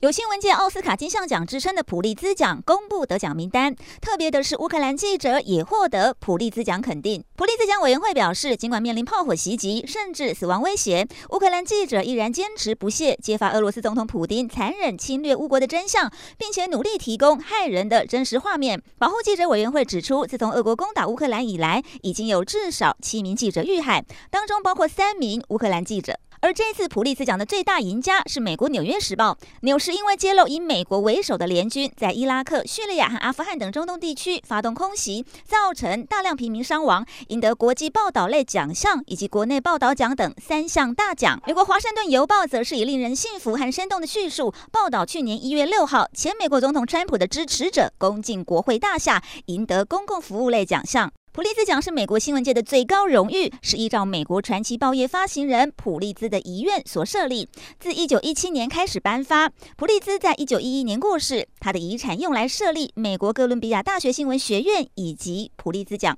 有新闻界奥斯卡金像奖之称的普利兹奖公布得奖名单，特别的是乌克兰记者也获得普利兹奖肯定。普利兹奖委员会表示，尽管面临炮火袭击甚至死亡威胁，乌克兰记者依然坚持不懈揭发俄罗斯总统普丁残忍侵略乌国的真相，并且努力提供骇人的真实画面。保护记者委员会指出，自从俄国攻打乌克兰以来，已经有至少七名记者遇害，当中包括三名乌克兰记者。而这次普利兹奖的最大赢家是美国《纽约时报》，纽时因为揭露以美国为首的联军在伊拉克、叙利亚和阿富汗等中东地区发动空袭，造成大量平民伤亡，赢得国际报道类奖项以及国内报道奖等三项大奖。美国《华盛顿邮报》则是以令人信服和生动的叙述报道，去年一月六号前美国总统川普的支持者攻进国会大厦，赢得公共服务类奖项。普利兹奖是美国新闻界的最高荣誉，是依照美国传奇报业发行人普利兹的遗愿所设立。自一九一七年开始颁发。普利兹在一九一一年过世，他的遗产用来设立美国哥伦比亚大学新闻学院以及普利兹奖。